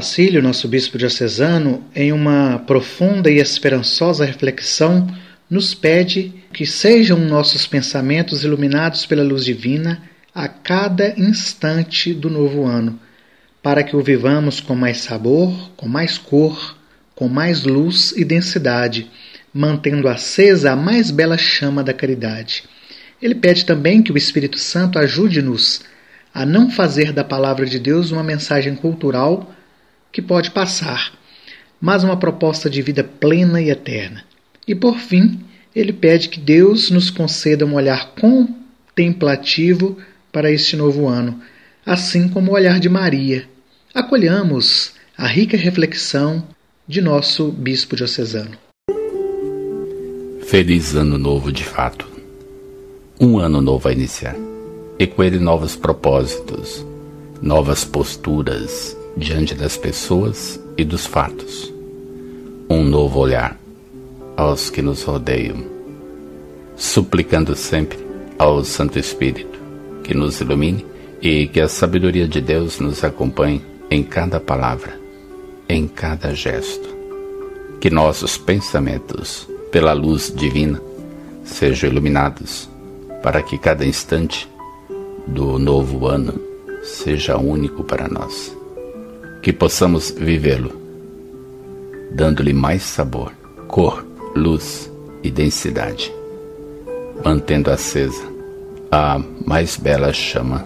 Tacílio, nosso bispo diocesano, em uma profunda e esperançosa reflexão, nos pede que sejam nossos pensamentos iluminados pela luz divina a cada instante do novo ano, para que o vivamos com mais sabor, com mais cor, com mais luz e densidade, mantendo acesa a mais bela chama da caridade. Ele pede também que o Espírito Santo ajude-nos a não fazer da palavra de Deus uma mensagem cultural que pode passar, mas uma proposta de vida plena e eterna. E por fim, ele pede que Deus nos conceda um olhar contemplativo para este novo ano, assim como o olhar de Maria. Acolhamos a rica reflexão de nosso bispo diocesano. Feliz Ano Novo de fato. Um ano novo a iniciar e com ele novos propósitos, novas posturas diante das pessoas e dos fatos. Um novo olhar aos que nos rodeiam, suplicando sempre ao Santo Espírito que nos ilumine e que a sabedoria de Deus nos acompanhe em cada palavra, em cada gesto. Que nossos pensamentos, pela luz divina, sejam iluminados, para que cada instante do novo ano seja único para nós. Que possamos vivê-lo, dando-lhe mais sabor, cor, luz e densidade, mantendo acesa a mais bela chama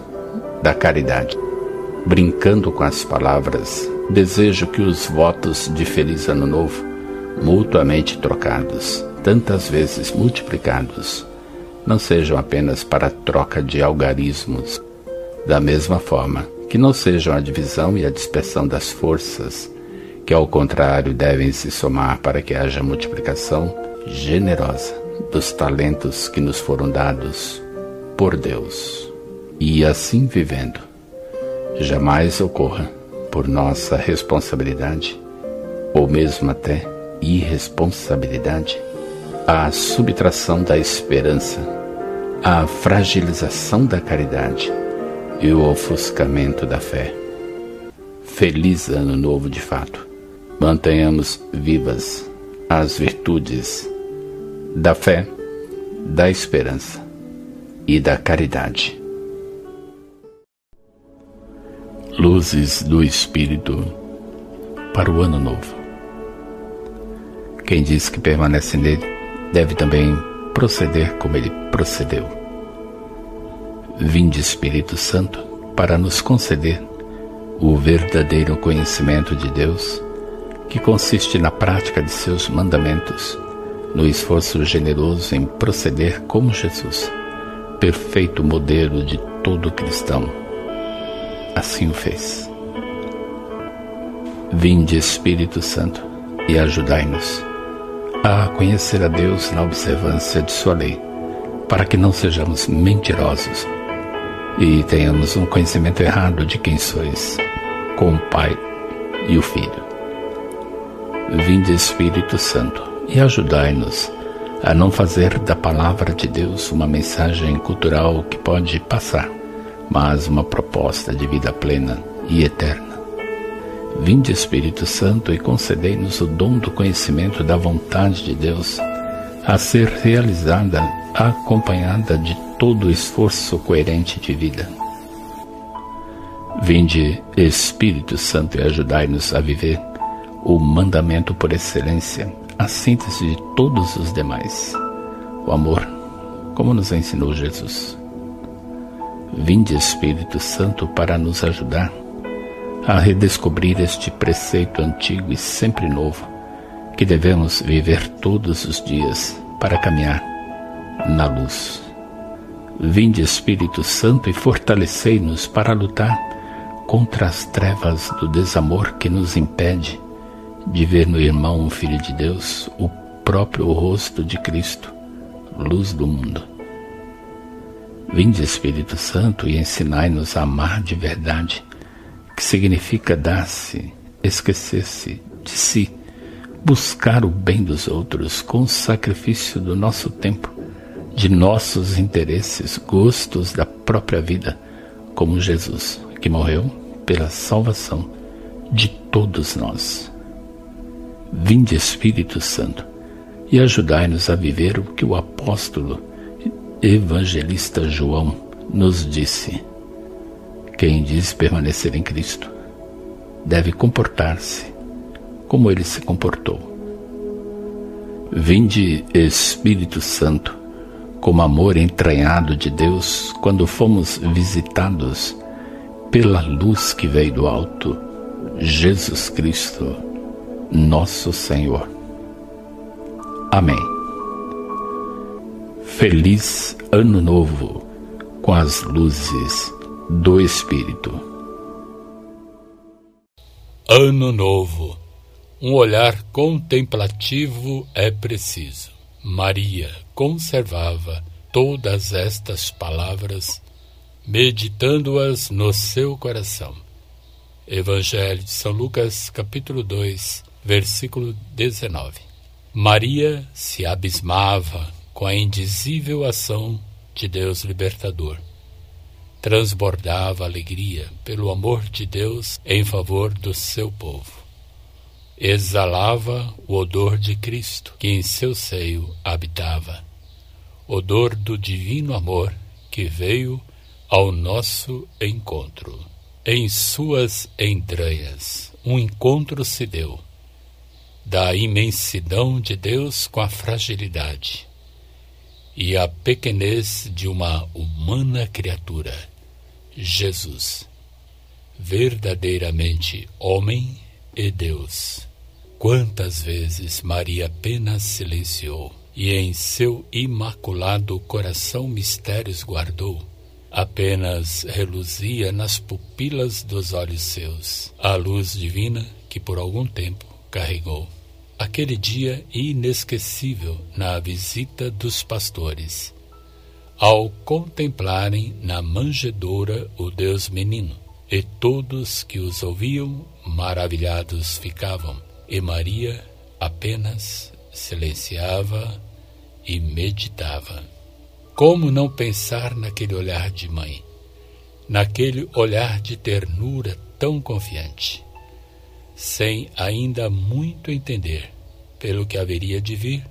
da caridade. Brincando com as palavras, desejo que os votos de Feliz Ano Novo, mutuamente trocados, tantas vezes multiplicados, não sejam apenas para troca de algarismos, da mesma forma que não sejam a divisão e a dispersão das forças, que ao contrário devem se somar para que haja multiplicação generosa dos talentos que nos foram dados por Deus. E assim vivendo, jamais ocorra por nossa responsabilidade, ou mesmo até irresponsabilidade, a subtração da esperança, a fragilização da caridade e o ofuscamento da fé. Feliz Ano Novo de fato. Mantenhamos vivas as virtudes da fé, da esperança e da caridade. Luzes do Espírito para o Ano Novo. Quem diz que permanece nele deve também proceder como ele procedeu. Vinde, Espírito Santo, para nos conceder o verdadeiro conhecimento de Deus, que consiste na prática de seus mandamentos, no esforço generoso em proceder como Jesus, perfeito modelo de todo cristão. Assim o fez. Vinde, Espírito Santo, e ajudai-nos a conhecer a Deus na observância de Sua lei, para que não sejamos mentirosos e tenhamos um conhecimento errado de quem sois, com o Pai e o Filho. Vinde Espírito Santo e ajudai-nos a não fazer da palavra de Deus uma mensagem cultural que pode passar, mas uma proposta de vida plena e eterna. Vinde Espírito Santo e concedei-nos o dom do conhecimento da vontade de Deus, a ser realizada acompanhada de todo esforço coerente de vida. Vinde Espírito Santo e ajudai-nos a viver o mandamento por excelência, a síntese de todos os demais, o amor, como nos ensinou Jesus. Vinde Espírito Santo para nos ajudar a redescobrir este preceito antigo e sempre novo, que devemos viver todos os dias para caminhar na luz. Vinde Espírito Santo e fortalecei-nos para lutar contra as trevas do desamor que nos impede de ver no irmão um filho de Deus o próprio rosto de Cristo, luz do mundo. Vinde Espírito Santo e ensinai-nos a amar de verdade que significa dar-se, esquecer-se de si, buscar o bem dos outros com o sacrifício do nosso tempo, de nossos interesses, gostos da própria vida, como Jesus, que morreu pela salvação de todos nós. Vinde, Espírito Santo, e ajudai-nos a viver o que o apóstolo evangelista João nos disse. Quem diz permanecer em Cristo deve comportar-se como ele se comportou. Vinde, Espírito Santo, como amor entranhado de Deus quando fomos visitados pela luz que veio do alto, Jesus Cristo, nosso Senhor. Amém. Feliz Ano Novo com as luzes do Espírito. Ano Novo. Um olhar contemplativo é preciso. Maria conservava todas estas palavras, meditando-as no seu coração. Evangelho de São Lucas, capítulo 2, versículo 19. Maria se abismava com a indizível ação de Deus libertador. Transbordava alegria pelo amor de Deus em favor do seu povo. Exalava o odor de Cristo, que em seu seio habitava, odor do divino amor que veio ao nosso encontro. Em suas entranhas, um encontro se deu, da imensidão de Deus com a fragilidade e a pequenez de uma humana criatura, Jesus, verdadeiramente homem e Deus. Quantas vezes Maria apenas silenciou e em seu imaculado coração mistérios guardou, apenas reluzia nas pupilas dos olhos seus a luz divina que por algum tempo carregou. Aquele dia inesquecível na visita dos pastores, ao contemplarem na manjedoura o Deus menino, e todos que os ouviam maravilhados ficavam, e Maria apenas silenciava e meditava. Como não pensar naquele olhar de mãe, naquele olhar de ternura tão confiante? sem ainda muito entender pelo que haveria de vir,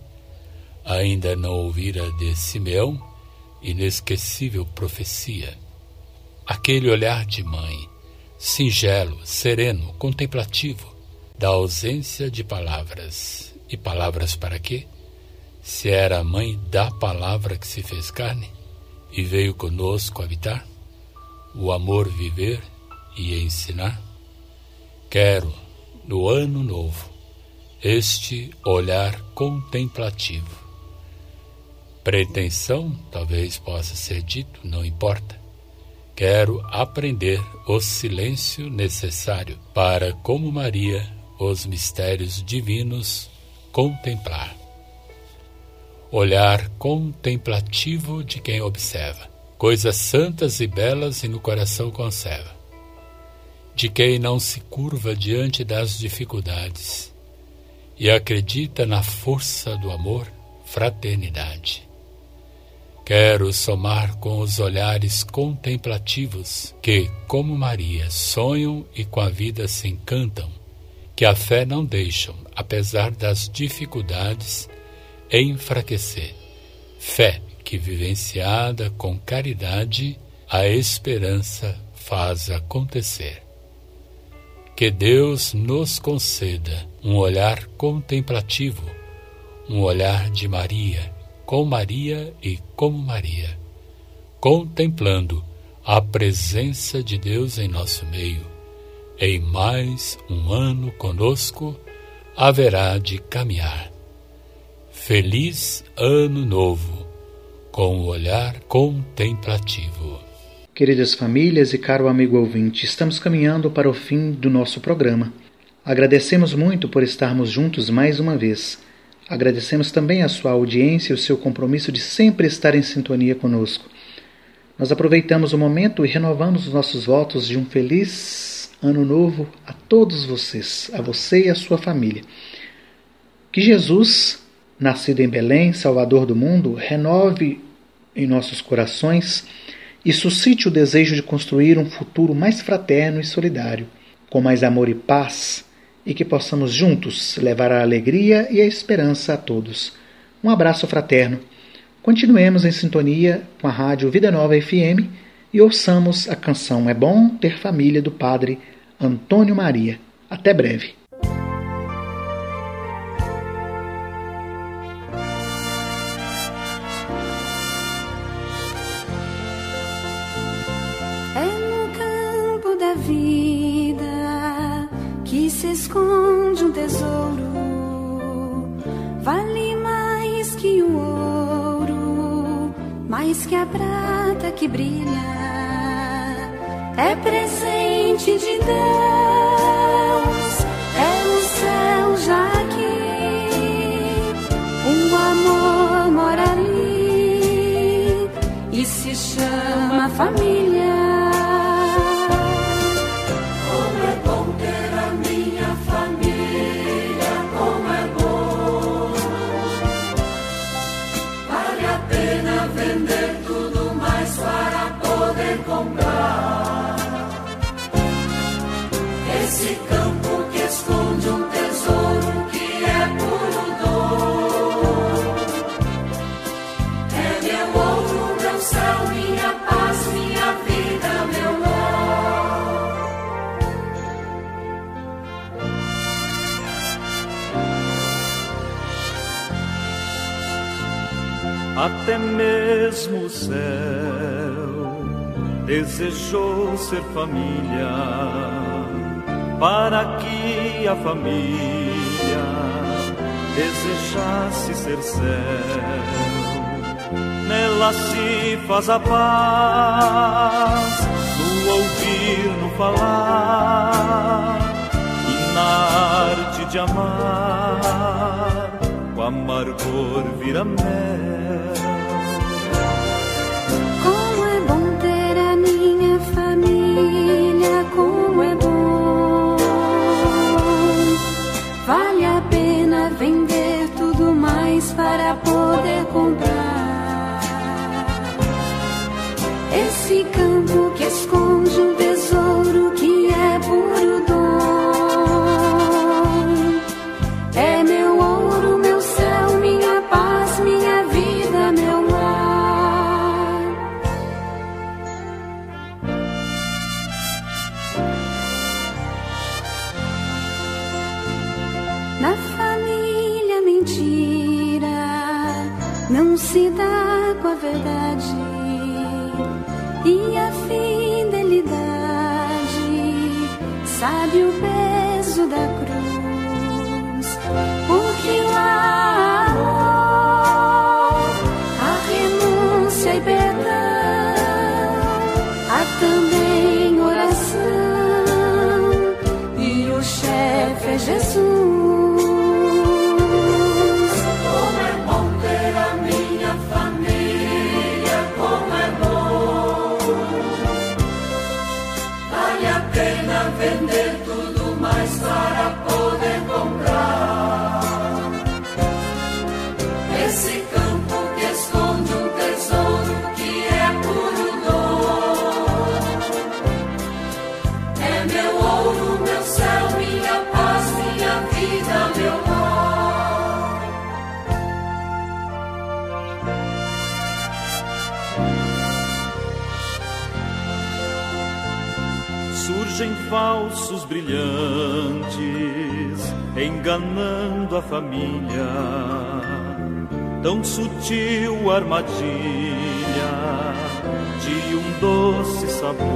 ainda não ouvira de Simeão inesquecível profecia. Aquele olhar de mãe, singelo, sereno, contemplativo, da ausência de palavras. E palavras para quê? Se era a mãe da palavra que se fez carne e veio conosco habitar, o amor viver e ensinar. Quero, no ano novo, este olhar contemplativo. Pretensão, talvez possa ser dito, não importa. Quero aprender o silêncio necessário para, como Maria, os mistérios divinos contemplar. Olhar contemplativo de quem observa, coisas santas e belas e no coração conserva de quem não se curva diante das dificuldades e acredita na força do amor, fraternidade. Quero somar com os olhares contemplativos que, como Maria, sonham e com a vida se encantam, que a fé não deixam, apesar das dificuldades, enfraquecer. Fé que, vivenciada com caridade, a esperança faz acontecer. Que Deus nos conceda um olhar contemplativo, um olhar de Maria, com Maria e como Maria, contemplando a presença de Deus em nosso meio. Em mais um ano conosco haverá de caminhar. Feliz Ano Novo, com o olhar contemplativo. Queridas famílias e caro amigo ouvinte, estamos caminhando para o fim do nosso programa. Agradecemos muito por estarmos juntos mais uma vez. Agradecemos também a sua audiência e o seu compromisso de sempre estar em sintonia conosco. Nós aproveitamos o momento e renovamos os nossos votos de um feliz ano novo a todos vocês, a você e a sua família. Que Jesus, nascido em Belém, Salvador do mundo, renove em nossos corações e suscite o desejo de construir um futuro mais fraterno e solidário, com mais amor e paz e que possamos juntos levar a alegria e a esperança a todos. Um abraço fraterno. Continuemos em sintonia com a rádio Vida Nova FM e ouçamos a canção É Bom Ter Família do Padre Antônio Maria. Até breve. Mais que a prata que brilha, é presente de Deus, é o céu já aqui, o amor mora ali e se chama família. Até mesmo o céu desejou ser família, para que a família desejasse ser céu. Nela se faz a paz, no ouvir, no falar, e na arte de amar, o amargor vira mel. Falsos brilhantes, enganando a família. Tão sutil armadilha de um doce sabor.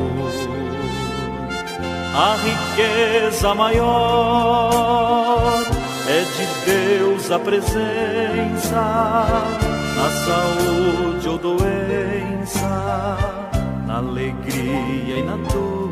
A riqueza maior é de Deus a presença, na saúde ou doença, na alegria e na dor